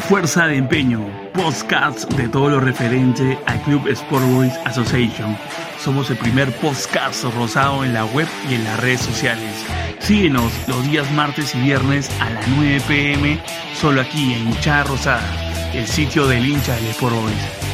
Fuerza de Empeño, podcast de todo lo referente al Club Sport Boys Association. Somos el primer podcast rosado en la web y en las redes sociales. Síguenos los días martes y viernes a las 9 pm, solo aquí en Hinchada Rosada, el sitio del hincha del Sport Boys.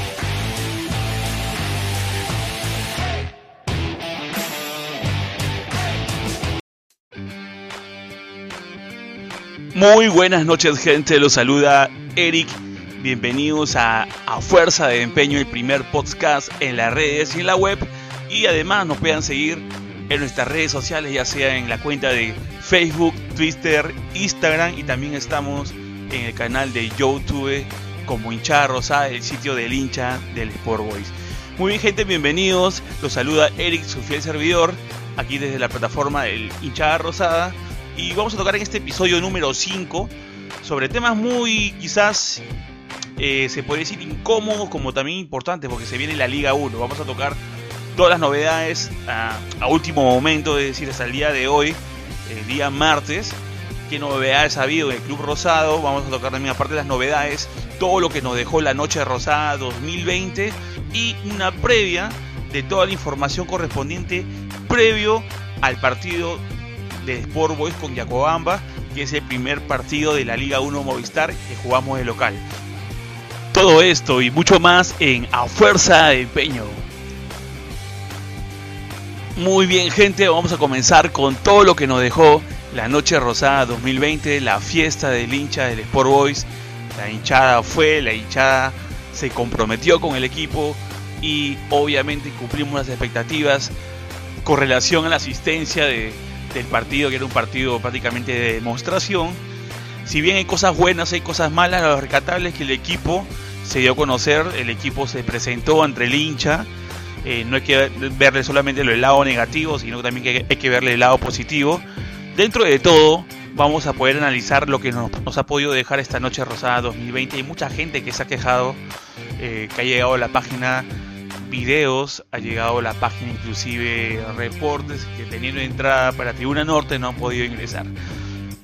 Muy buenas noches gente, los saluda Eric. Bienvenidos a, a Fuerza de Empeño, el primer podcast en las redes y en la web. Y además nos puedan seguir en nuestras redes sociales, ya sea en la cuenta de Facebook, Twitter, Instagram y también estamos en el canal de YouTube como hinchada rosada, el sitio del hincha del Sport Boys. Muy bien gente, bienvenidos. Los saluda Eric, su fiel servidor, aquí desde la plataforma del hinchada rosada y vamos a tocar en este episodio número 5 sobre temas muy quizás eh, se puede decir incómodos como también importantes porque se viene la Liga 1. Vamos a tocar todas las novedades a, último momento, es decir, hasta el día de hoy, el día martes. ¿Qué novedades ha habido en el Club Rosado? Vamos a tocar también aparte de las novedades, todo lo que nos dejó la Noche Rosada 2020 y una previa de toda la información correspondiente previo al partido de Sport Boys con Yacobamba, que es el primer partido de la Liga 1 Movistar que jugamos de local. Todo esto y mucho más en A Fuerza de Empeño. Muy bien gente, vamos a comenzar con todo lo que nos dejó la Noche Rosada 2020, la fiesta del hincha del Sport Boys. La hinchada fue, la hinchada se comprometió con el equipo y obviamente cumplimos las expectativas con relación a la asistencia de, del partido, que era un partido prácticamente de demostración. Si bien hay cosas buenas, hay cosas malas, lo rescatable es que el equipo se dio a conocer, el equipo se presentó ante el hincha. Eh, no hay que verle solamente el lado negativo, sino también que hay que verle el lado positivo. Dentro de todo, vamos a poder analizar lo que nos, ha podido dejar esta noche rosada 2020. Hay mucha gente que se ha quejado, eh, que ha llegado a la página videos, ha llegado la página inclusive reportes que teniendo entrada para Tribuna Norte no han podido ingresar.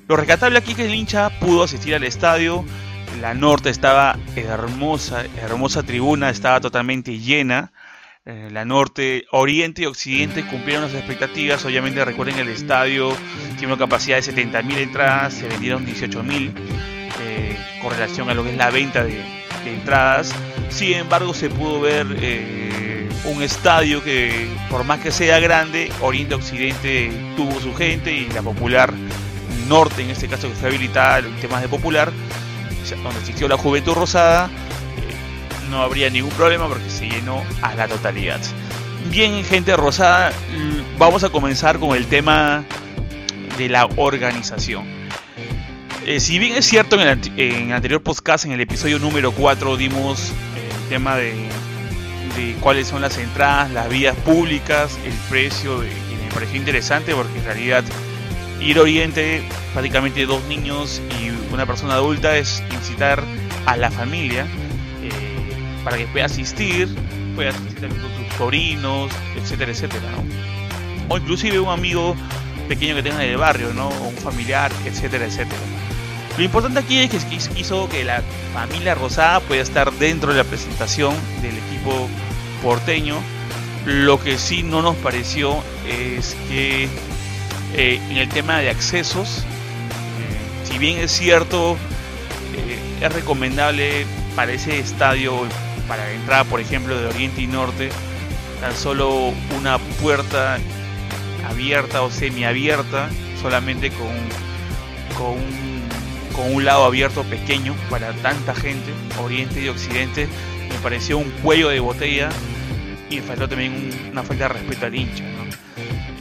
Lo rescatable aquí es que el hincha pudo asistir al estadio, la norte estaba hermosa, hermosa tribuna, estaba totalmente llena. Eh, la norte, oriente y occidente cumplieron las expectativas. Obviamente recuerden el estadio tiene una capacidad de 70.000 entradas, se vendieron 18.000 eh, con relación a lo que es la venta de, entradas. Sin embargo, se pudo ver eh, un estadio que, por más que sea grande, Oriente-Occidente tuvo su gente y la Popular Norte, en este caso que fue habilitada en temas de Popular, donde existió la Juventud Rosada, eh, no habría ningún problema porque se llenó a la totalidad. Bien, gente rosada, vamos a comenzar con el tema de la organización. Eh, si bien es cierto, en el, anterior podcast, en el episodio número 4, dimos tema de, cuáles son las entradas, las vías públicas, el precio, y me pareció interesante porque en realidad ir a Oriente, prácticamente dos niños y una persona adulta, es incitar a la familia eh, para que pueda asistir, pueda asistir también con sus sobrinos, etcétera, etcétera, O inclusive un amigo pequeño que tenga en el barrio, ¿no? O un familiar, etcétera, etcétera. Lo importante aquí es que hizo que la familia Rosada pueda estar dentro de la presentación del equipo porteño. Lo que sí no nos pareció es que eh, en el tema de accesos, eh, si bien es cierto, eh, es recomendable para ese estadio, para la entrada, por ejemplo, de Oriente y Norte, tan solo una puerta abierta o semiabierta, solamente con, con un con un lado abierto pequeño para tanta gente, oriente y occidente, me pareció un cuello de botella y me faltó también una falta de respeto al hincha.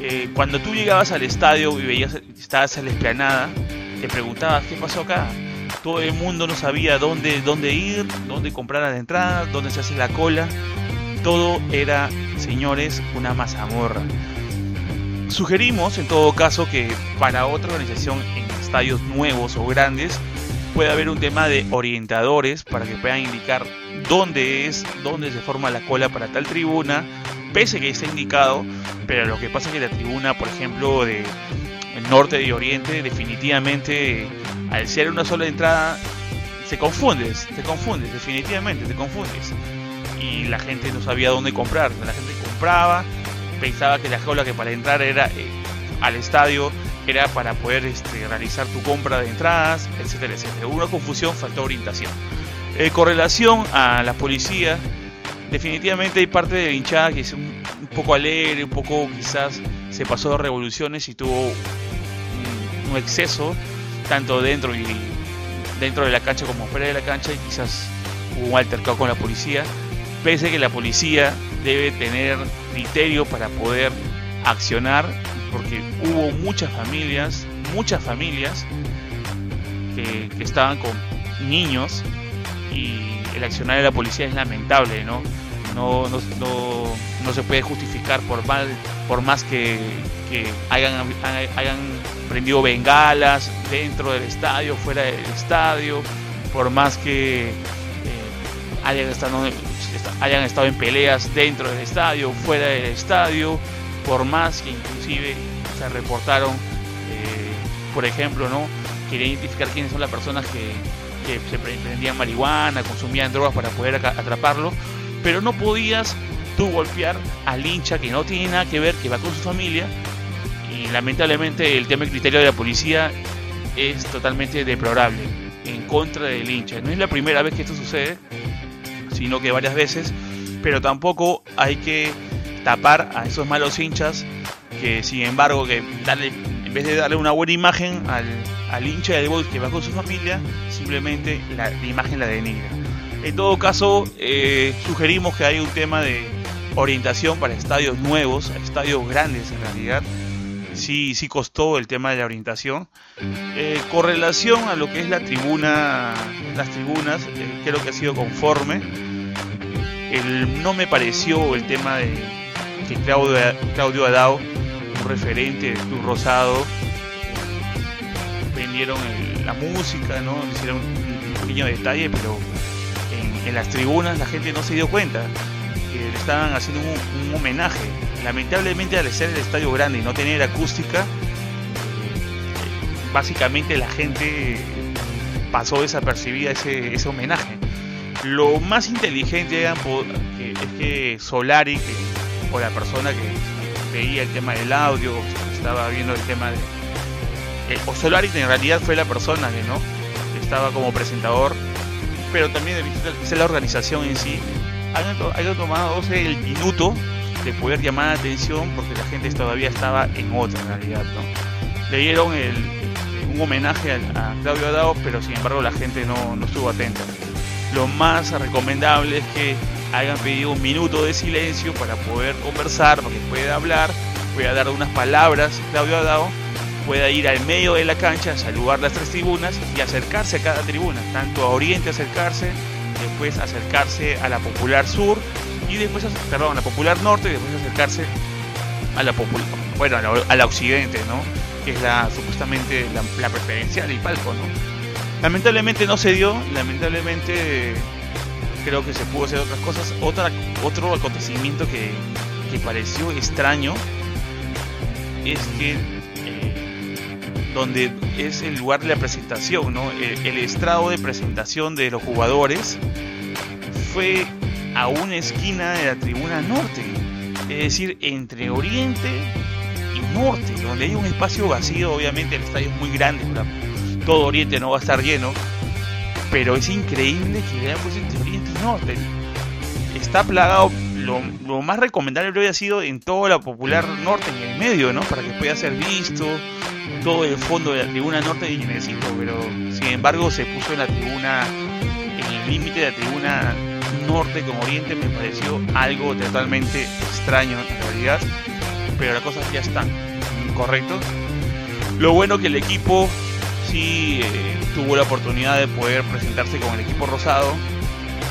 Eh, cuando tú llegabas al estadio y veías, estabas en la esplanada, te preguntabas qué pasó acá. Todo el mundo no sabía dónde, dónde ir, dónde comprar la entrada, dónde se hace la cola. Todo era, señores, una mazamorra. Sugerimos, en todo caso, que para otra organización estadios nuevos o grandes, puede haber un tema de orientadores para que puedan indicar dónde es, dónde se forma la cola para tal tribuna, pese que está indicado, pero lo que pasa es que la tribuna, por ejemplo, de norte y oriente, definitivamente, al ser una sola entrada, se confundes, te confundes, definitivamente te confundes. Y la gente no sabía dónde comprar, la gente compraba, pensaba que la jaula que para entrar era eh, al estadio era para poder este, realizar tu compra de entradas, etcétera, etcétera. Hubo una confusión, faltó orientación. Eh, con relación a la policía, definitivamente hay parte de la hinchada que es un, poco alegre, un poco quizás se pasó de revoluciones y tuvo un, exceso, tanto dentro y dentro de la cancha como fuera de la cancha, y quizás hubo un altercado con la policía, pese que la policía debe tener criterio para poder accionar, porque hubo muchas familias, muchas familias que, que estaban con niños y el accionar de la policía es lamentable, ¿no? No, no, no, se puede justificar por, mal, por más que, hayan, hayan prendido bengalas dentro del estadio, fuera del estadio, por más que eh, hayan, estado, hayan estado en peleas dentro del estadio, fuera del estadio, por más que inclusive se reportaron, eh, por ejemplo, ¿no? Quería identificar quiénes son las personas que, se prendían marihuana, consumían drogas para poder atraparlo, pero no podías tú golpear al hincha que no tiene nada que ver, que va con su familia, y lamentablemente el tema del criterio de la policía es totalmente deplorable, en contra del hincha. No es la primera vez que esto sucede, sino que varias veces, pero tampoco hay que tapar a esos malos hinchas que sin embargo que darle en vez de darle una buena imagen al, al hincha del Boys que va con su familia, simplemente la, imagen la denigra. En todo caso, eh, sugerimos que haya un tema de orientación para estadios nuevos, estadios grandes en realidad. Sí, sí costó el tema de la orientación. Eh, con relación a lo que es la tribuna, las tribunas, eh, creo que ha sido conforme. El, no me pareció el tema de que Claudio, Claudio Adao, un referente del Club Rosado, vendieron la música, ¿no? Hicieron un, pequeño detalle, pero en, las tribunas la gente no se dio cuenta que le estaban haciendo un, homenaje. Lamentablemente al ser el estadio grande y no tener acústica, eh, básicamente la gente pasó desapercibida ese, ese homenaje. Lo más inteligente es que Solari, o la persona que veía el tema del audio, estaba viendo el tema de, eh, o Solari en realidad fue la persona que no estaba como presentador, pero también es la organización en sí. Hayan, tomado el minuto de poder llamar la atención porque la gente todavía estaba en otra realidad. ¿no? Le dieron un homenaje a, Claudio Adao, pero sin embargo la gente no estuvo atenta. Lo más recomendable es que hayan pedido un minuto de silencio para poder conversar, para que pueda hablar, pueda dar unas palabras Claudio Adao pueda ir al medio de la cancha, saludar las tres tribunas y acercarse a cada tribuna, tanto a Oriente acercarse, después acercarse a la Popular Sur y después, perdón, a la Popular Norte y después acercarse a la Popular, bueno, a la, Occidente, ¿no? Que es la supuestamente la, preferencia del palco. Lamentablemente no se dio, lamentablemente creo que se pudo hacer otras cosas. Otra, otro acontecimiento que, que pareció extraño es que donde es el lugar de la presentación, ¿no? el, estrado de presentación de los jugadores fue a una esquina de la tribuna norte, es decir, entre oriente y norte, donde hay un espacio vacío, obviamente el estadio es muy grande, todo oriente no va a estar lleno, pero es increíble que pues entre y norte. Está plagado, lo, más recomendable habría sido en toda la popular norte, en el medio, ¿no? Para que pueda ser visto, todo el fondo de la tribuna norte de necesito, pero sin embargo se puso en la tribuna, en el límite de la tribuna norte con oriente, me pareció algo totalmente extraño en realidad, pero las cosas ya están, correcto. Lo bueno que el equipo sí eh, tuvo la oportunidad de poder presentarse con el equipo rosado.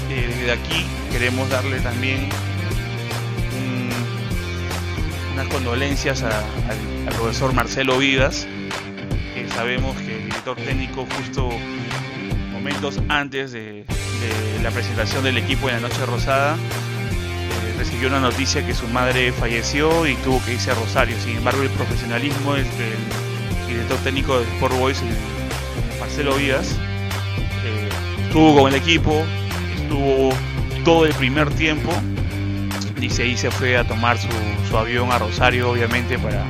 Eh, desde aquí queremos darle también unas condolencias al profesor Marcelo Vivas, sabemos que el director técnico justo momentos antes de, la presentación del equipo en la Noche Rosada eh, recibió una noticia que su madre falleció y tuvo que irse a Rosario. Sin embargo, el profesionalismo del, director técnico de Sport Boys, Marcelo Vías, eh, estuvo con el equipo, estuvo todo el primer tiempo. Ahí se fue a tomar su, avión a Rosario, obviamente, para,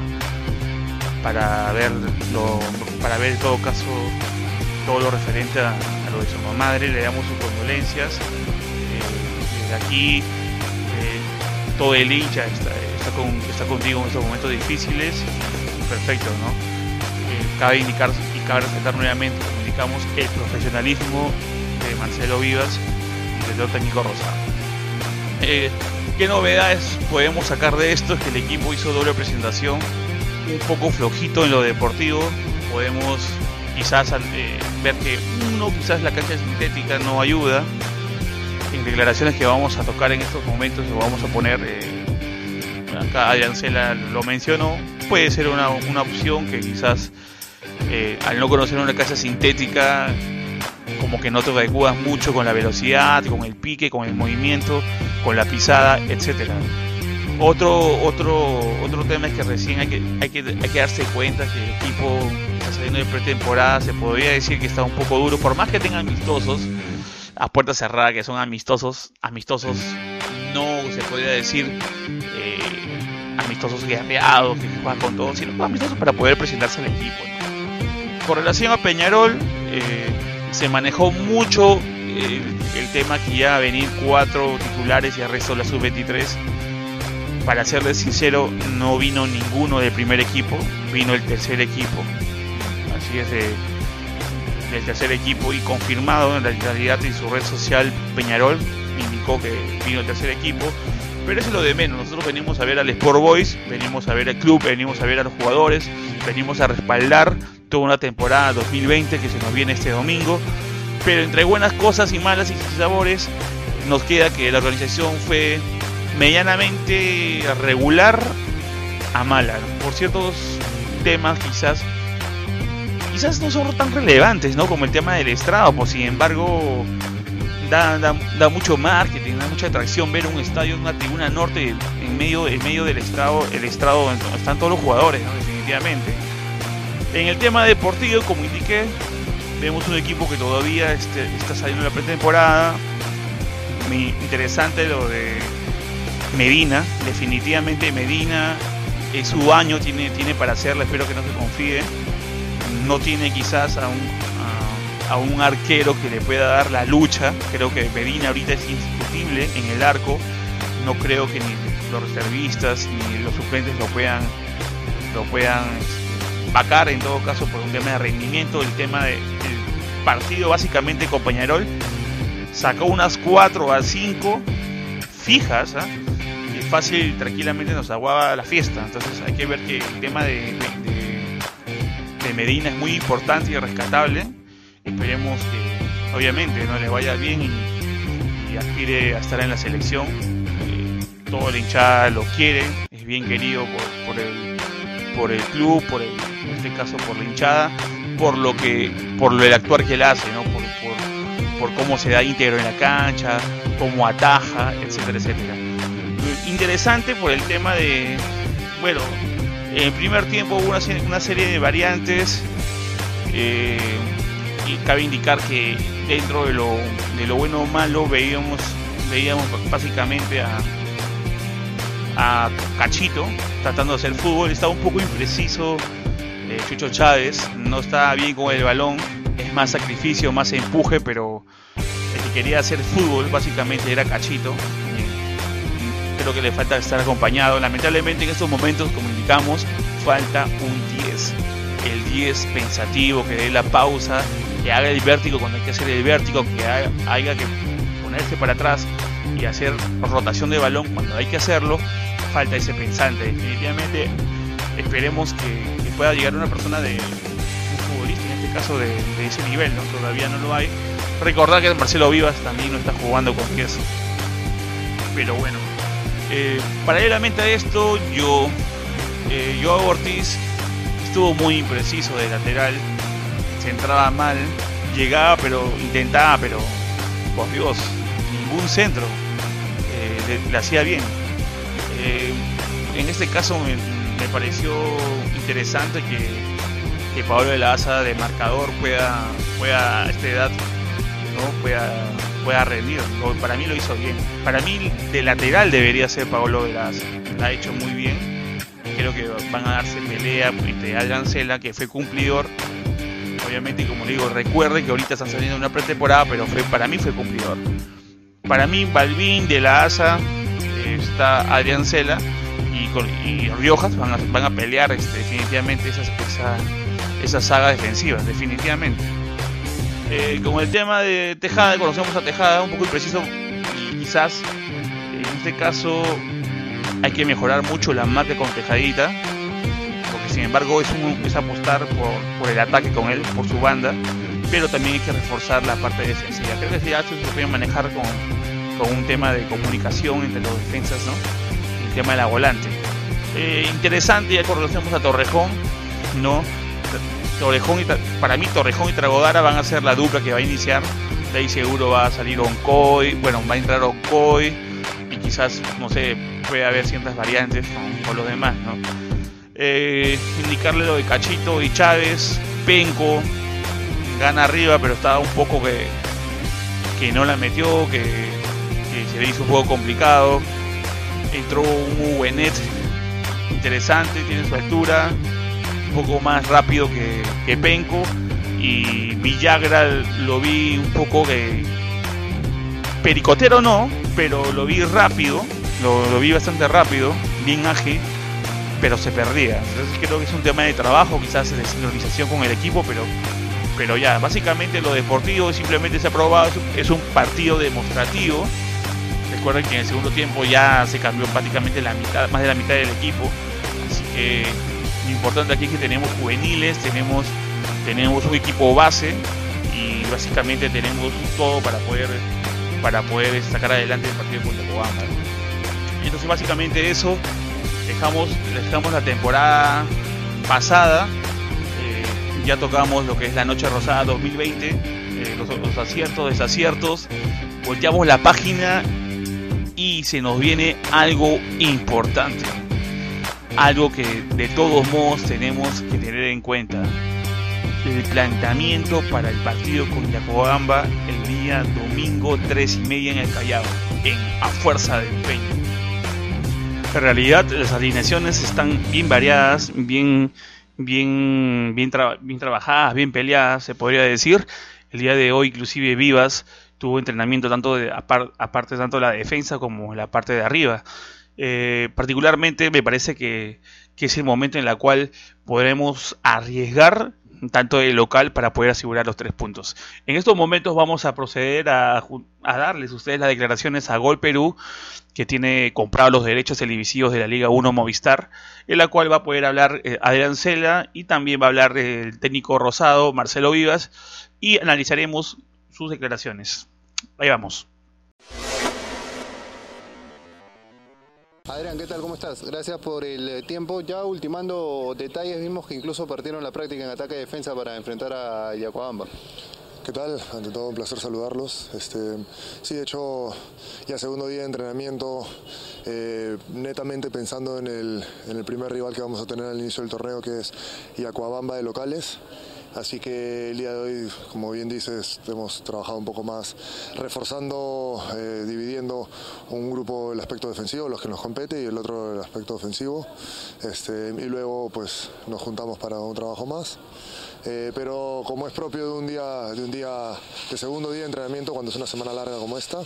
para ver para ver en todo caso todo lo referente a, lo de su madre. Le damos sus condolencias. Eh, desde aquí eh, todo el hincha está, está, contigo en estos momentos difíciles. Perfecto, ¿no? Eh, cabe indicar y cabe resaltar nuevamente, indicamos, el profesionalismo de Marcelo Vivas técnico Rosado. Eh, ¿Qué novedades podemos sacar de esto? Es que el equipo hizo doble presentación, un poco flojito en lo deportivo. Podemos quizás eh, ver que uno, quizás la cancha sintética no ayuda. En declaraciones que vamos a tocar en estos momentos, lo vamos a poner, eh, acá Adrián Cela lo mencionó, puede ser una, opción que quizás al no conocer una cancha sintética como que no te adecuas mucho con la velocidad, con el pique, con el movimiento, con la pisada, etcétera. Otro, otro, otro tema es que recién hay que, hay que, hay que darse cuenta que el equipo está saliendo de pretemporada, se podría decir que está un poco duro, por más que tengan amistosos, a puerta cerrada, que son amistosos, amistosos, no se podría decir eh, amistosos guerreados, que juegan con todos, sino amistosos para poder presentarse al equipo. Con relación a Peñarol, eh, se manejó mucho eh, el tema que iba a venir cuatro titulares y el resto de la sub-23. Para serles sincero, no vino ninguno del primer equipo, vino el tercer equipo. Así es, de, del tercer equipo y confirmado en la realidad en su red social Peñarol indicó que vino el tercer equipo. Pero eso es lo de menos. Nosotros venimos a ver al Sport Boys, venimos a ver al club, venimos a ver a los jugadores, venimos a respaldar toda una temporada 2020 que se nos viene este domingo. Pero entre buenas cosas y malas y sabores, nos queda que la organización fue medianamente regular a mala. Por ciertos temas quizás quizás no son tan relevantes, ¿no? Como el tema del estrado, por sin embargo da, da, mucho marketing, da mucha atracción ver un estadio, una tribuna norte en medio, en medio del estrado, el estrado donde están todos los jugadores, definitivamente. En el tema deportivo, como indiqué, vemos un equipo que todavía este, está saliendo en la pretemporada. Interesante lo de Medina. Definitivamente Medina es su año, tiene, tiene para hacerlo, espero que no se confíe. No tiene quizás a un, a, un arquero que le pueda dar la lucha. Creo que Medina ahorita es indiscutible en el arco. No creo que ni los reservistas ni los suplentes lo puedan, lo puedan vacar en todo caso por un tema de rendimiento, el tema del partido básicamente con Peñarol sacó unas 4 a 5 fijas ¿ah? y fácil tranquilamente nos aguaba la fiesta. Entonces hay que ver que el tema de, de, Medina es muy importante y rescatable. Esperemos que obviamente no le vaya bien y, aspire a estar en la selección. Eh, todo el hinchada lo quiere, es bien querido por, por el por el club, por el, en este caso por la hinchada, por lo que, por el actuar que él hace, ¿no? por, por, cómo se da íntegro en la cancha, cómo ataja, etcétera, etcétera. Interesante por el tema de, bueno, en el primer tiempo hubo una, una serie de variantes eh, y cabe indicar que dentro de lo, de lo bueno o malo veíamos, veíamos básicamente a, a Cachito tratando de hacer fútbol. Estaba un poco impreciso eh, Chucho Chávez, no estaba bien con el balón, es más sacrificio, más empuje, pero el que quería hacer fútbol básicamente era Cachito. creo que le falta estar acompañado. Lamentablemente en estos momentos, como indicamos, falta un 10. El 10 pensativo, que dé la pausa, que haga el vértigo cuando hay que hacer el vértigo, que haya que ponerse para atrás y hacer rotación de balón cuando hay que hacerlo falta ese pensante. Definitivamente esperemos que, pueda llegar una persona de un futbolista, en este caso de, ese nivel, ¿no? Todavía no lo hay. Recordar que Marcelo Vivas también no está jugando con 10. Pero bueno, eh, paralelamente a esto, yo, eh, Ortiz estuvo muy impreciso de lateral, se entraba mal, llegaba, pero intentaba, pero por Dios, ningún centro eh, le hacía bien. Eh, en este caso me, pareció interesante que, que Pablo de la Asa de marcador pueda, pueda a esta edad ¿no? pueda, pueda rendir. Para mí lo hizo bien. Para mí de lateral debería ser Paolo Veraz. La ha hecho muy bien. Creo que van a darse pelea entre Adrián Cela, que fue cumplidor. Obviamente, como digo, recuerde que ahorita están saliendo una pretemporada, pero fue, para mí fue cumplidor. Para mí, Balvin de la ASA está Adrián Cela y, Riojas van a, van a pelear este, definitivamente esa, esa, esa saga defensiva, definitivamente. Eh, con el tema de Tejada, conocemos a Tejada, un poco impreciso y quizás en este caso hay que mejorar mucho la marca con Tejadita, porque sin embargo es, un, es apostar por, por, el ataque con él, por su banda, pero también hay que reforzar la parte defensiva. Creo que ya se puede manejar con, con, un tema de comunicación entre los defensas, ¿no? Tema de la volante. Eh, interesante, ya conocemos a Torrejón, ¿no? Torrejón y, para mí Torrejón y Tragodara van a ser la dupla que va a iniciar. De ahí seguro va a salir Oncoy, bueno, va a entrar Oncoy y quizás, no sé, puede haber ciertas variantes con, los demás, ¿no? Eh, indicarle lo de Cachito y Chávez, Penco, gana arriba, pero estaba un poco que, que no la metió, que, que se le hizo un poco complicado. Entró un Uenet interesante, tiene su altura, un poco más rápido que, que Penco. Y Villagra lo vi un poco que. Pericotero no, pero lo vi rápido, lo, lo vi bastante rápido, bien ágil, pero se perdía. Entonces creo que es un tema de trabajo, quizás de sincronización con el equipo, pero, pero ya, básicamente lo deportivo simplemente se ha probado, es un partido demostrativo. Recuerden que en el segundo tiempo ya se cambió prácticamente la mitad, más de la mitad del equipo. Así que lo importante aquí es que tenemos juveniles, tenemos, tenemos un equipo base y básicamente tenemos todo para poder, para poder sacar adelante el partido con Yacobamba. Entonces básicamente eso, dejamos, dejamos la temporada pasada, eh, ya tocamos lo que es la Noche Rosada 2020, eh, los aciertos, desaciertos, volteamos la página y se nos viene algo importante algo que de todos modos tenemos que tener en cuenta. El planteamiento para el partido con Yacobamba el día domingo 3 y media en el Callao, en A Fuerza de Empeño. En realidad las alineaciones están bien variadas, bien, bien, bien, bien trabajadas, bien peleadas, se podría decir. El día de hoy inclusive Vivas tuvo entrenamiento tanto de, aparte tanto de la defensa como la parte de arriba. Eh, particularmente me parece que, es el momento en el cual podremos arriesgar tanto el local para poder asegurar los tres puntos. En estos momentos vamos a proceder a, darles ustedes las declaraciones a Gol Perú, que tiene comprado los derechos televisivos de la Liga 1 Movistar, en la cual va a poder hablar eh, Adrián Cela y también va a hablar el técnico rosado Marcelo Vivas y analizaremos sus declaraciones. Ahí vamos. Adrián, ¿qué tal? ¿Cómo estás? Gracias por el tiempo. Ya ultimando detalles, vimos que incluso partieron la práctica en ataque y defensa para enfrentar a Yacuabamba. ¿Qué tal? Ante todo un placer saludarlos. Este, sí, de hecho, ya segundo día de entrenamiento, eh, netamente pensando en el, en el primer rival que vamos a tener al inicio del torneo, que es Yacuabamba de locales. Así que el día de hoy, como bien dices, hemos trabajado un poco más reforzando, eh, dividiendo un grupo el aspecto defensivo, los que nos compete, y el otro el aspecto ofensivo. Este, y luego pues nos juntamos para un trabajo más. Eh, pero como es propio de un día, de un día, de segundo día de entrenamiento, cuando es una semana larga como esta,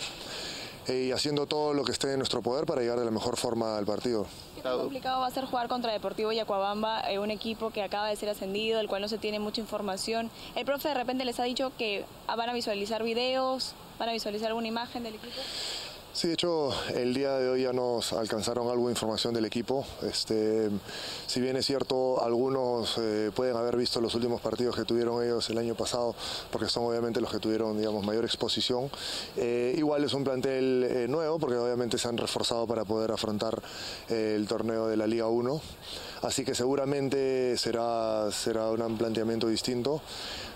y haciendo todo lo que esté en nuestro poder para llegar de la mejor forma al partido. ¿Qué tan complicado va a ser jugar contra Deportivo Yacuabamba, eh, un equipo que acaba de ser ascendido, del cual no se tiene mucha información? El profe de repente les ha dicho que van a visualizar videos, van a visualizar alguna imagen del equipo. Sí, de hecho, el día de hoy ya nos alcanzaron algo de información del equipo. Este, si bien es cierto, algunos eh, pueden haber visto los últimos partidos que tuvieron ellos el año pasado, porque son obviamente los que tuvieron, digamos, mayor exposición. Eh, igual es un plantel eh, nuevo, porque obviamente se han reforzado para poder afrontar el torneo de la Liga 1. Así que seguramente será, será un planteamiento distinto.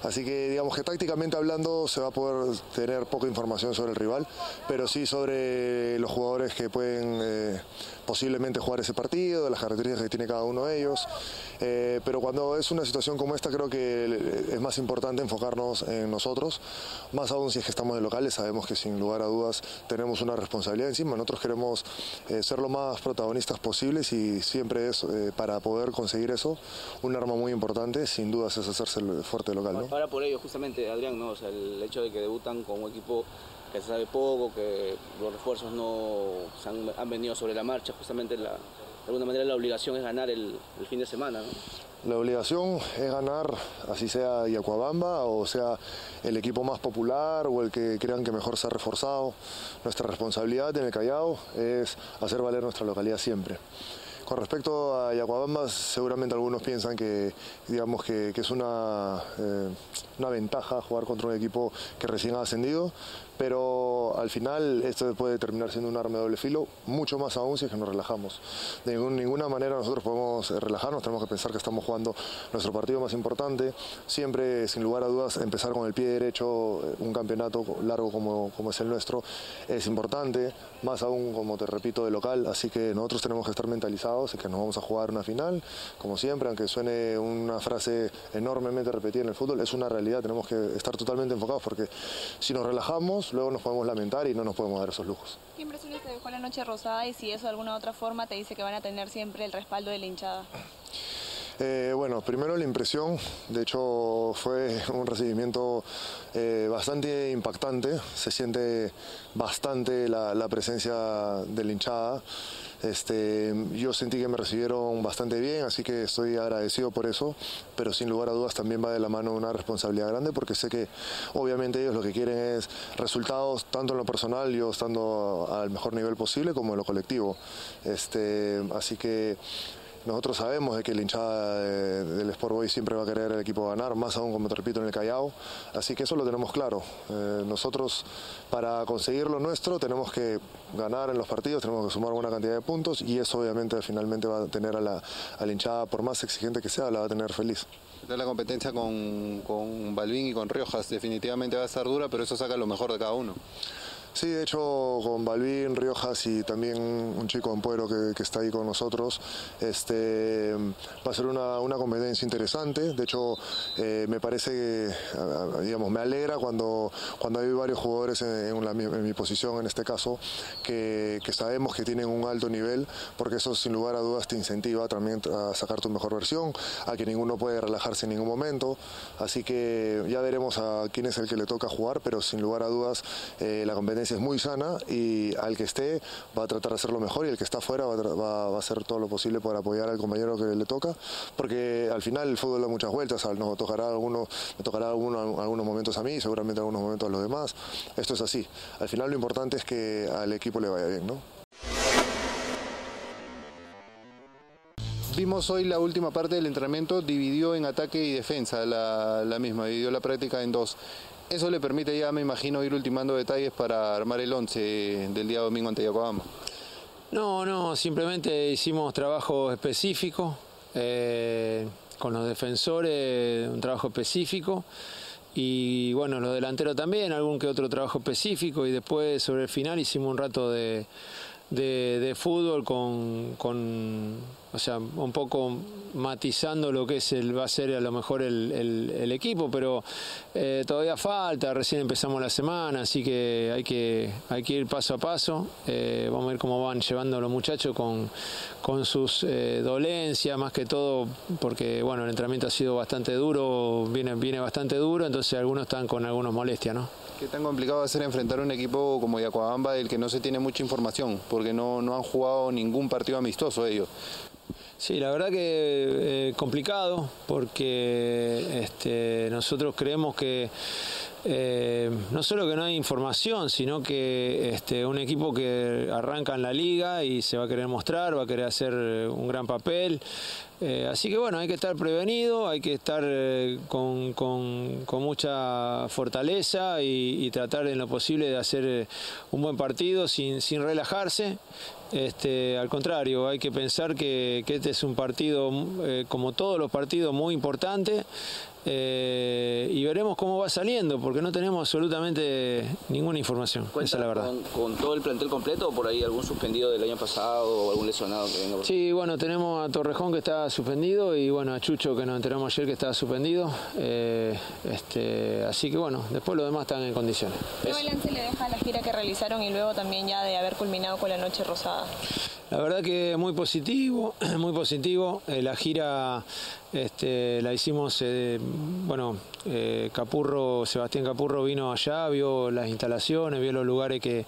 Así que digamos que tácticamente hablando se va a poder tener poca información sobre el rival, pero sí sobre los jugadores que pueden eh, posiblemente jugar ese partido, las características que tiene cada uno de ellos. Eh, pero cuando es una situación como esta creo que es más importante enfocarnos en nosotros, más aún si es que estamos de locales, sabemos que sin lugar a dudas tenemos una responsabilidad encima, nosotros queremos eh, ser lo más protagonistas posibles y siempre es para poder conseguir eso un arma muy importante, sin dudas es hacerse fuerte local. ¿no? Para por ello justamente Adrián, ¿no? el hecho de que debutan con un equipo que se sabe poco, que los refuerzos no han, venido sobre la marcha, justamente la, de alguna manera la obligación es ganar el, fin de semana. La obligación es ganar, así sea Yacuabamba o sea el equipo más popular o el que crean que mejor se ha reforzado. Nuestra responsabilidad en el Callao es hacer valer nuestra localidad siempre. Con respecto a Yacuabamba, seguramente algunos piensan que, digamos que, es una, eh, una ventaja jugar contra un equipo que recién ha ascendido, pero al final esto puede terminar siendo un arma de doble filo, mucho más aún si es que nos relajamos. De ninguna manera nosotros podemos eh, relajarnos, tenemos que pensar que estamos jugando nuestro partido más importante, siempre sin lugar a dudas empezar con el pie derecho eh, un campeonato largo como, como es el nuestro es importante, más aún como te repito de local, así que nosotros tenemos que estar mentalizados y que nos vamos a jugar una final, como siempre, aunque suene una frase enormemente repetida en el fútbol, es una realidad, tenemos que estar totalmente enfocados porque si nos relajamos luego nos podemos lamentar y no nos podemos dar esos lujos. ¿Qué impresiones te dejó la noche rosada y si eso de alguna otra forma te dice que van a tener siempre el respaldo de la hinchada? Eh, bueno, primero la impresión, de hecho fue un recibimiento eh, bastante impactante, se siente bastante la, presencia de la hinchada. Este, yo sentí que me recibieron bastante bien, así que estoy agradecido por eso, pero sin lugar a dudas también va de la mano una responsabilidad grande porque sé que obviamente ellos lo que quieren es resultados tanto en lo personal, yo estando al mejor nivel posible, como en lo colectivo. Este, así que nosotros sabemos de que la hinchada del Sport Boys siempre va a querer el equipo ganar, más aún como te repito en el Callao, así que eso lo tenemos claro. Eh, nosotros para conseguir lo nuestro tenemos que ganar en los partidos, tenemos que sumar buena cantidad de puntos y eso obviamente finalmente va a tener a la, hinchada, por más exigente que sea, la va a tener feliz. La competencia con, con y con Riojas definitivamente va a ser dura, pero eso saca lo mejor de cada uno. Sí, de hecho con Balvin, Riojas y también un chico en Pueblo que, está ahí con nosotros, este, va a ser una, competencia interesante. De hecho, eh, me parece que, digamos, me alegra cuando, cuando hay varios jugadores en, mi posición, en este caso, que, sabemos que tienen un alto nivel, porque eso sin lugar a dudas te incentiva también a sacar tu mejor versión, a que ninguno puede relajarse en ningún momento. Así que ya veremos a quién es el que le toca jugar, pero sin lugar a dudas eh, la competencia es muy sana y al que esté va a tratar de hacerlo mejor y el que está afuera va a, hacer todo lo posible para apoyar al compañero que le toca, porque al final el fútbol da muchas vueltas, nos tocará alguno, me tocará alguno, algunos momentos a mí, seguramente algunos momentos a los demás. Esto es así. Al final lo importante es que al equipo le vaya bien, ¿no? Vimos hoy la última parte del entrenamiento, dividió en ataque y defensa la, la misma, dividió la práctica en dos. Eso le permite ya, me imagino, ir ultimando detalles para armar el 11 del día domingo ante Yokohama. No, no, simplemente hicimos trabajo específico eh, con los defensores, un trabajo específico y bueno, los delanteros también, algún que otro trabajo específico y después sobre el final hicimos un rato de, de, fútbol con, con, o sea, un poco matizando lo que es el, va a ser a lo mejor el, equipo, pero eh, todavía falta, recién empezamos la semana, así que hay que, hay que ir paso a paso, eh, vamos a ver cómo van llevando los muchachos con, con sus eh, dolencias, más que todo porque bueno, el entrenamiento ha sido bastante duro, viene, viene bastante duro, entonces algunos están con algunas molestias, ¿no? ¿Qué tan complicado va a ser enfrentar un equipo como Yacuabamba del que no se tiene mucha información? Porque no, no han jugado ningún partido amistoso ellos. Sí, la verdad que eh, complicado porque este, nosotros creemos que eh, no solo que no hay información, sino que este, un equipo que arranca en la liga y se va a querer mostrar, va a querer hacer un gran papel. Eh, así que bueno, hay que estar prevenido, hay que estar eh, con, mucha fortaleza y, tratar en lo posible de hacer un buen partido sin, relajarse. Este, al contrario, hay que pensar que este es un partido, como todos los partidos, muy importante eh, y veremos cómo va saliendo, porque no tenemos absolutamente ninguna información. Esa es la verdad. Con, todo el plantel completo o por ahí algún suspendido del año pasado o algún lesionado que venga? Sí, bueno, tenemos a Torrejón que está suspendido y bueno, a Chucho que nos enteramos ayer que estaba suspendido. Eh, este, así que bueno, después los demás están en condiciones. ¿Qué balance le deja la gira que realizaron y luego también ya de haber culminado con la Noche Rosada? La verdad que muy positivo, muy positivo. Eh, la gira este, la hicimos, eh, bueno, eh, Capurro, Sebastián Capurro vino allá, vio las instalaciones, vio los lugares que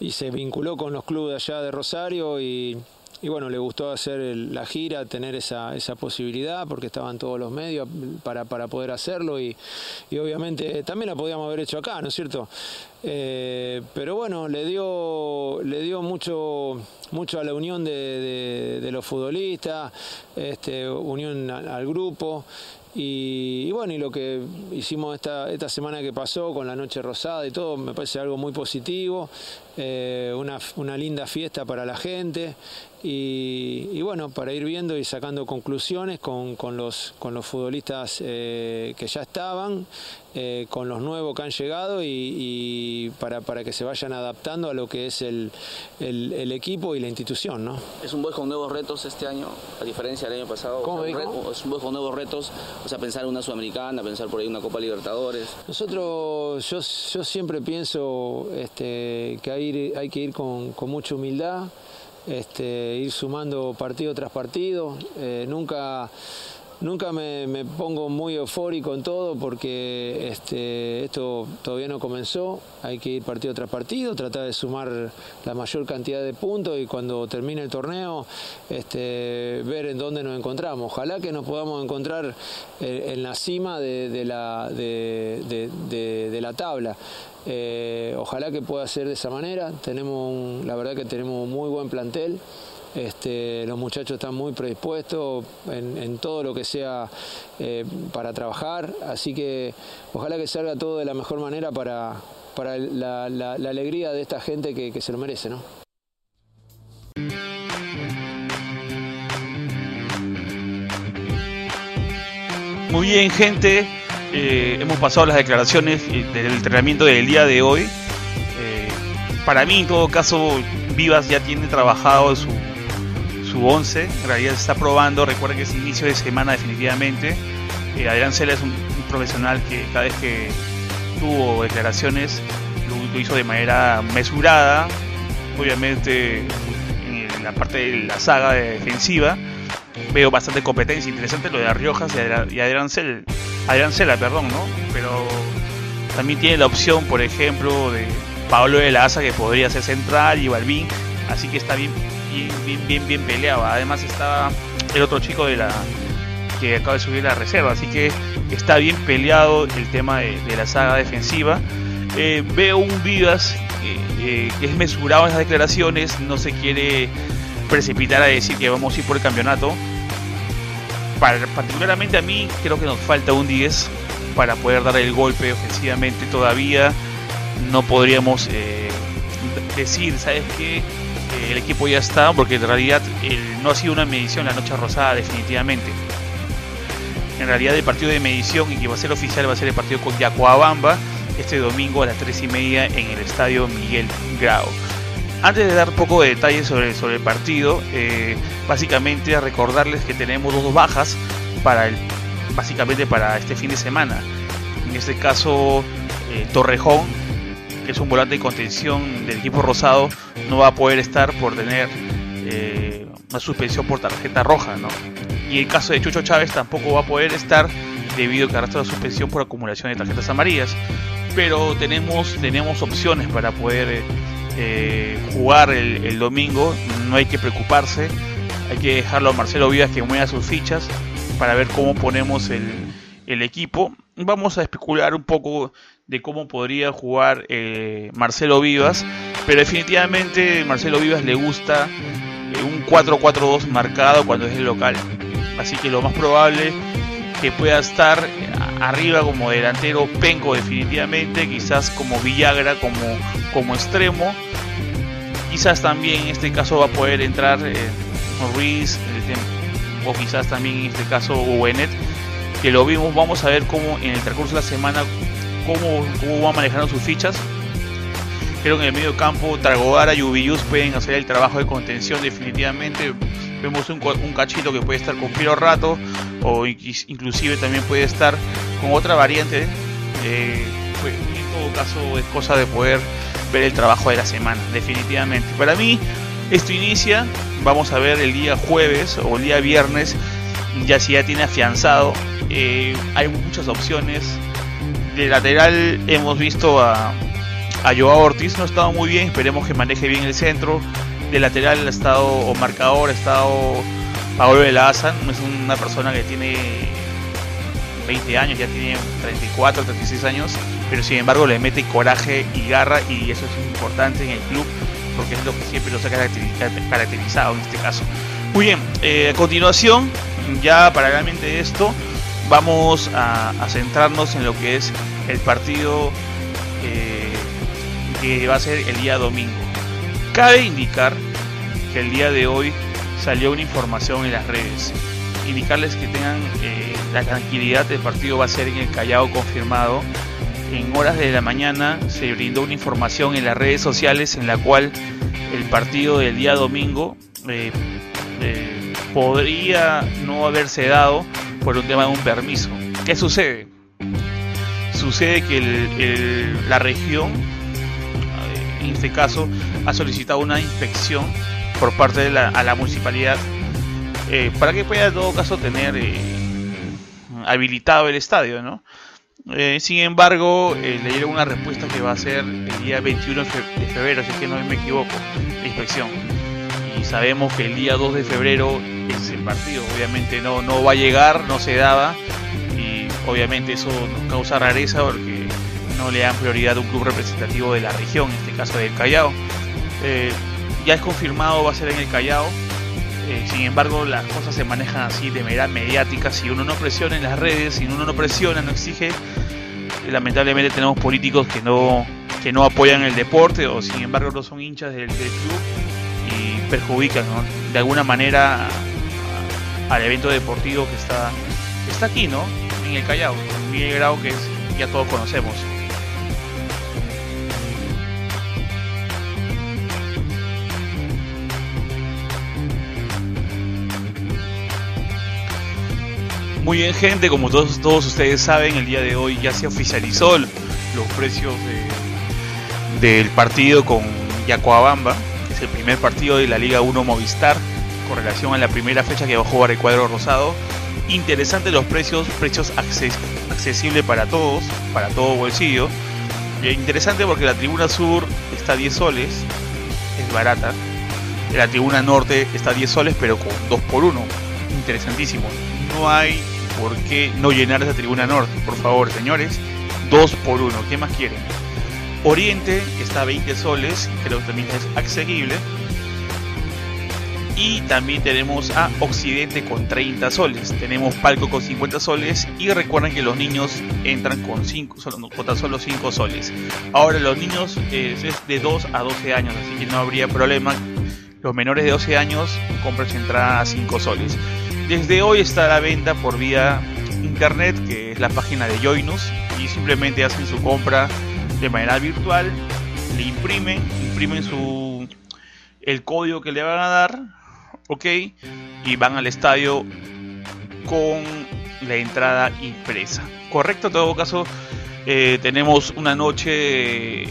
y se vinculó con los clubes allá de Rosario y y bueno, le gustó hacer la gira, tener esa, esa posibilidad, porque estaban todos los medios para, para poder hacerlo y, obviamente también la podíamos haber hecho acá, ¿no es cierto? Eh, pero bueno, le dio, le dio mucho, mucho a la unión de, los futbolistas, este, unión al grupo. Y, bueno, y lo que hicimos esta, esta semana que pasó con la Noche Rosada y todo, me parece algo muy positivo, eh, una, una, linda fiesta para la gente y, bueno, para ir viendo y sacando conclusiones con, con los, con los futbolistas eh, que ya estaban, eh, con los nuevos que han llegado y, para, para, que se vayan adaptando a lo que es el, el, equipo y la institución. ¿no? ¿Es un buen con nuevos retos este año, a diferencia del año pasado? ¿Cómo es un buen con nuevos retos, o sea, pensar en una Sudamericana, pensar por ahí una Copa Libertadores. Nosotros, yo, yo siempre pienso este, que hay, hay que ir con, con mucha humildad este, ir sumando partido tras partido. Eh, nunca nunca me, pongo muy eufórico en todo porque este, esto todavía no comenzó. Hay que ir partido tras partido, tratar de sumar la mayor cantidad de puntos y cuando termine el torneo este, ver en dónde nos encontramos. Ojalá que nos podamos encontrar eh, en la cima de, la, de la tabla. Eh, ojalá que pueda ser de esa manera. Tenemos la verdad que tenemos un muy buen plantel. Este, los muchachos están muy predispuestos en, todo lo que sea eh, para trabajar, así que ojalá que salga todo de la mejor manera para, para la, alegría de esta gente que, que se lo merece. ¿no? Muy bien, gente. Eh, hemos pasado las declaraciones del entrenamiento del día de hoy. Eh, para mí, en todo caso, Vivas ya tiene trabajado su, su 11. En realidad se está probando. Recuerden que es inicio de semana definitivamente. Eh, Adrián Cela es un, profesional que cada vez que tuvo declaraciones lo, hizo de manera mesurada. Obviamente en la parte de la saga defensiva veo bastante competencia. Interesante lo de Riojas y Adrián Cela Adrián Cela, perdón, ¿no? Pero también tiene la opción, por ejemplo, de Pablo de la Asa, que podría ser central, y Balvin, así que está bien, bien, bien, bien, peleado. Además está el otro chico de la que acaba de subir la reserva, así que está bien peleado el tema de, la saga defensiva. Eh, veo un Vivas eh, que es mesurado en las declaraciones, no se quiere precipitar a decir que vamos a ir por el campeonato, particularmente a mí creo que nos falta un 10 para poder dar el golpe ofensivamente todavía. No podríamos eh, decir, ¿sabes qué? el equipo ya está, porque en realidad no ha sido una medición la noche rosada definitivamente. En realidad el partido de medición y que va a ser oficial va a ser el partido con Yacuabamba este domingo a las 3 y media en el estadio Miguel Grau. Antes de dar poco de detalles sobre, sobre el partido, eh, básicamente a recordarles que tenemos dos bajas para el, básicamente para este fin de semana. En este caso, eh, Torrejón, que es un volante de contención del equipo rosado, no va a poder estar por tener eh, una suspensión por tarjeta roja. ¿no? Y el caso de Chucho Chávez tampoco va a poder estar debido a que arrastra la suspensión por acumulación de tarjetas amarillas. Pero tenemos, tenemos opciones para poder eh, jugar el, domingo, no hay que preocuparse, hay que dejarlo a Marcelo Vivas que mueva sus fichas para ver cómo ponemos el, equipo. Vamos a especular un poco de cómo podría jugar eh, Marcelo Vivas, pero definitivamente Marcelo Vivas le gusta eh, un 4-4-2 marcado cuando es el local. Así que lo más probable que pueda estar arriba como delantero Penco definitivamente, quizás como Villagra como, como extremo. Quizás también en este caso va a poder entrar eh, Ruiz o quizás también en este caso Uenet. que lo vimos, vamos a ver cómo en el transcurso de la semana, cómo, cómo va manejando sus fichas. Creo que en el medio campo Tragogara y Ubiyus pueden hacer el trabajo de contención definitivamente. Vemos un, un cachito que puede estar con Piro Rato o inclusive también puede estar con otra variante. Eh, pues, en todo caso es cosa de poder ver el trabajo de la semana, definitivamente. Para mí esto inicia, vamos a ver el día jueves o el día viernes, ya si ya tiene afianzado. Eh, hay muchas opciones. De lateral hemos visto a, a Joao Ortiz, no ha estado muy bien, esperemos que maneje bien el centro. De lateral ha estado, o marcador, ha estado Paolo de la es una persona que tiene 20 años, ya tiene 34, 36 años, pero sin embargo le mete coraje y garra y eso es importante en el club porque es lo que siempre nos ha caracterizado en este caso. Muy bien, eh, a continuación, ya paralelamente esto, vamos a, centrarnos en lo que es el partido eh, que va a ser el día domingo. Cabe indicar que el día de hoy salió una información en las redes. Indicarles que tengan eh, la tranquilidad del partido va a ser en el Callao confirmado. En horas de la mañana se brindó una información en las redes sociales en la cual el partido del día domingo eh, eh, podría no haberse dado por un tema de un permiso. ¿Qué sucede? Sucede que la región, en este caso, ha solicitado una inspección por parte de la, a la municipalidad eh, para que pueda en todo caso tener eh, habilitado el estadio, ¿no? Eh, sin embargo, le dieron una respuesta que va a ser el día 21 de febrero, así que no me equivoco, la inspección. Y sabemos que el día 2 de febrero es el partido, obviamente no, no va a llegar, no se daba, y obviamente eso nos causa rareza porque no le dan prioridad a un club representativo de la región, en este caso del Callao ya es confirmado, va a ser en el Callao. Eh, sin embargo, las cosas se manejan así de manera mediática. Si uno no presiona en las redes, si uno no presiona, no exige, lamentablemente tenemos políticos que no, que no apoyan el deporte o sin embargo no son hinchas del, club y perjudican de alguna manera al evento deportivo que está, está aquí, ¿no? En el Callao, Miguel Grau, que ya todos conocemos. Muy bien gente, como todos, todos ustedes saben, el día de hoy ya se oficializó los precios del partido con Yacoabamba, es el primer partido de la Liga 1 Movistar, con relación a la primera fecha que va a jugar el cuadro rosado. Interesante los precios, precios accesibles para todos, para todo bolsillo. interesante porque la tribuna sur está a 10 soles, es barata. La tribuna norte está a 10 soles, pero con 2 por 1 Interesantísimo. No hay ¿por qué no llenar esa tribuna norte? Por favor, señores, dos por uno, ¿qué más quieren? Oriente está a 20 soles, creo que también es accesible. Y también tenemos a Occidente con 30 soles. Tenemos Palco con 50 soles. Y recuerden que los niños entran con, 5, con tan solo 5 soles. Ahora los niños eh, es de 2 a 12 años, así que no habría problema. Los menores de 12 años compran su entrada a 5 soles. Desde hoy está a la venta por vía internet, que es la página de Joinus, y simplemente hacen su compra de manera virtual, le imprimen, imprimen su el código que le van a dar, ok, y van al estadio con la entrada impresa. Correcto, en todo caso, eh, tenemos una noche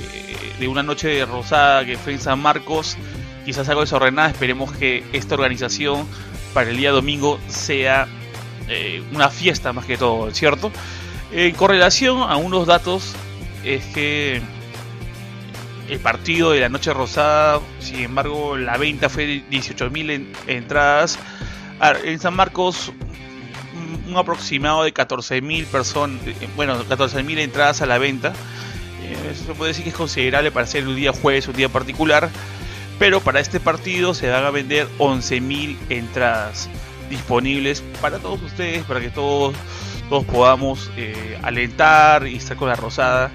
de una noche rosada que fue en San Marcos, quizás algo desordenada, esperemos que esta organización para el día domingo sea eh, una fiesta más que todo, ¿cierto? En correlación a unos datos es que el partido de la Noche Rosada, sin embargo, la venta fue de 18.000 entradas. En San Marcos, un aproximado de 14.000 personas, eh, bueno, 14.000 entradas a la venta. Eh, se puede decir que es considerable para ser un día jueves, un día particular. Pero para este partido se van a vender 11.000 entradas disponibles para todos ustedes, para que todos, todos podamos eh, alentar y estar con la rosada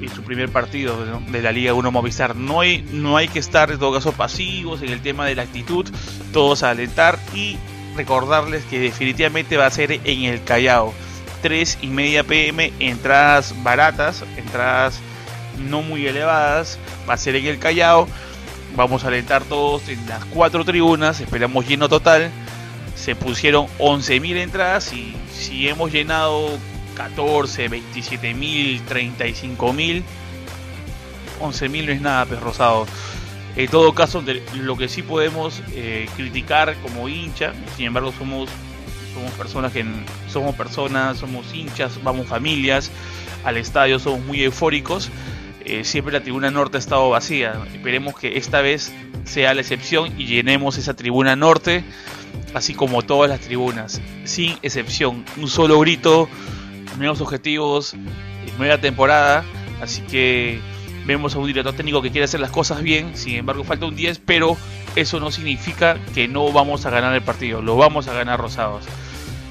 en su primer partido de la Liga 1 Movistar. No hay, no hay que estar en todo caso pasivos en el tema de la actitud, todos a alentar y recordarles que definitivamente va a ser en el Callao. 3 y media pm, entradas baratas, entradas no muy elevadas, va a ser en el Callao. Vamos a alentar todos en las cuatro tribunas, esperamos lleno total. Se pusieron 11.000 entradas y si hemos llenado 14, 27.000, 35.000, 11.000 no es nada, pues rosado. En todo caso, lo que sí podemos eh, criticar como hincha, sin embargo somos, somos personas que somos personas, somos hinchas, vamos familias, al estadio somos muy eufóricos. Eh, siempre la tribuna norte ha estado vacía. Esperemos que esta vez sea la excepción y llenemos esa tribuna norte, así como todas las tribunas, sin excepción. Un solo grito, nuevos objetivos, nueva temporada. Así que Vemos a un director técnico que quiere hacer las cosas bien, sin embargo falta un 10, pero eso no significa que no vamos a ganar el partido, lo vamos a ganar Rosados.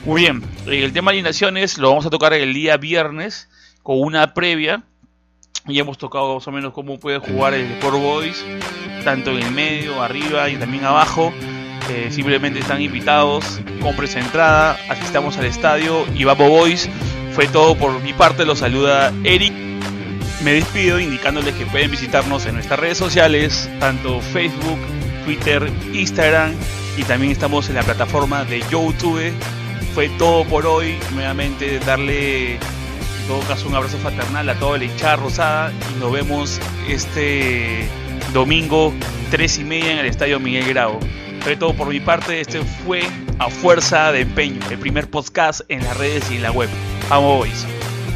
Muy bien, el tema de alineaciones lo vamos a tocar el día viernes con una previa. Ya hemos tocado más o menos cómo puede jugar el Sport Boys, tanto en el medio, arriba y también abajo. Eh, simplemente están invitados, compres entrada, asistamos al estadio y vamos Boys. Fue todo por mi parte, los saluda Eric me despido indicándoles que pueden visitarnos en nuestras redes sociales, tanto Facebook, Twitter, Instagram y también estamos en la plataforma de YouTube. Fue todo por hoy. Nuevamente darle en todo caso un abrazo fraternal a toda la hinchada rosada y nos vemos este domingo 3 y media en el Estadio Miguel Grau. Fue todo por mi parte. Este fue a fuerza de empeño, el primer podcast en las redes y en la web. Vamos, boys.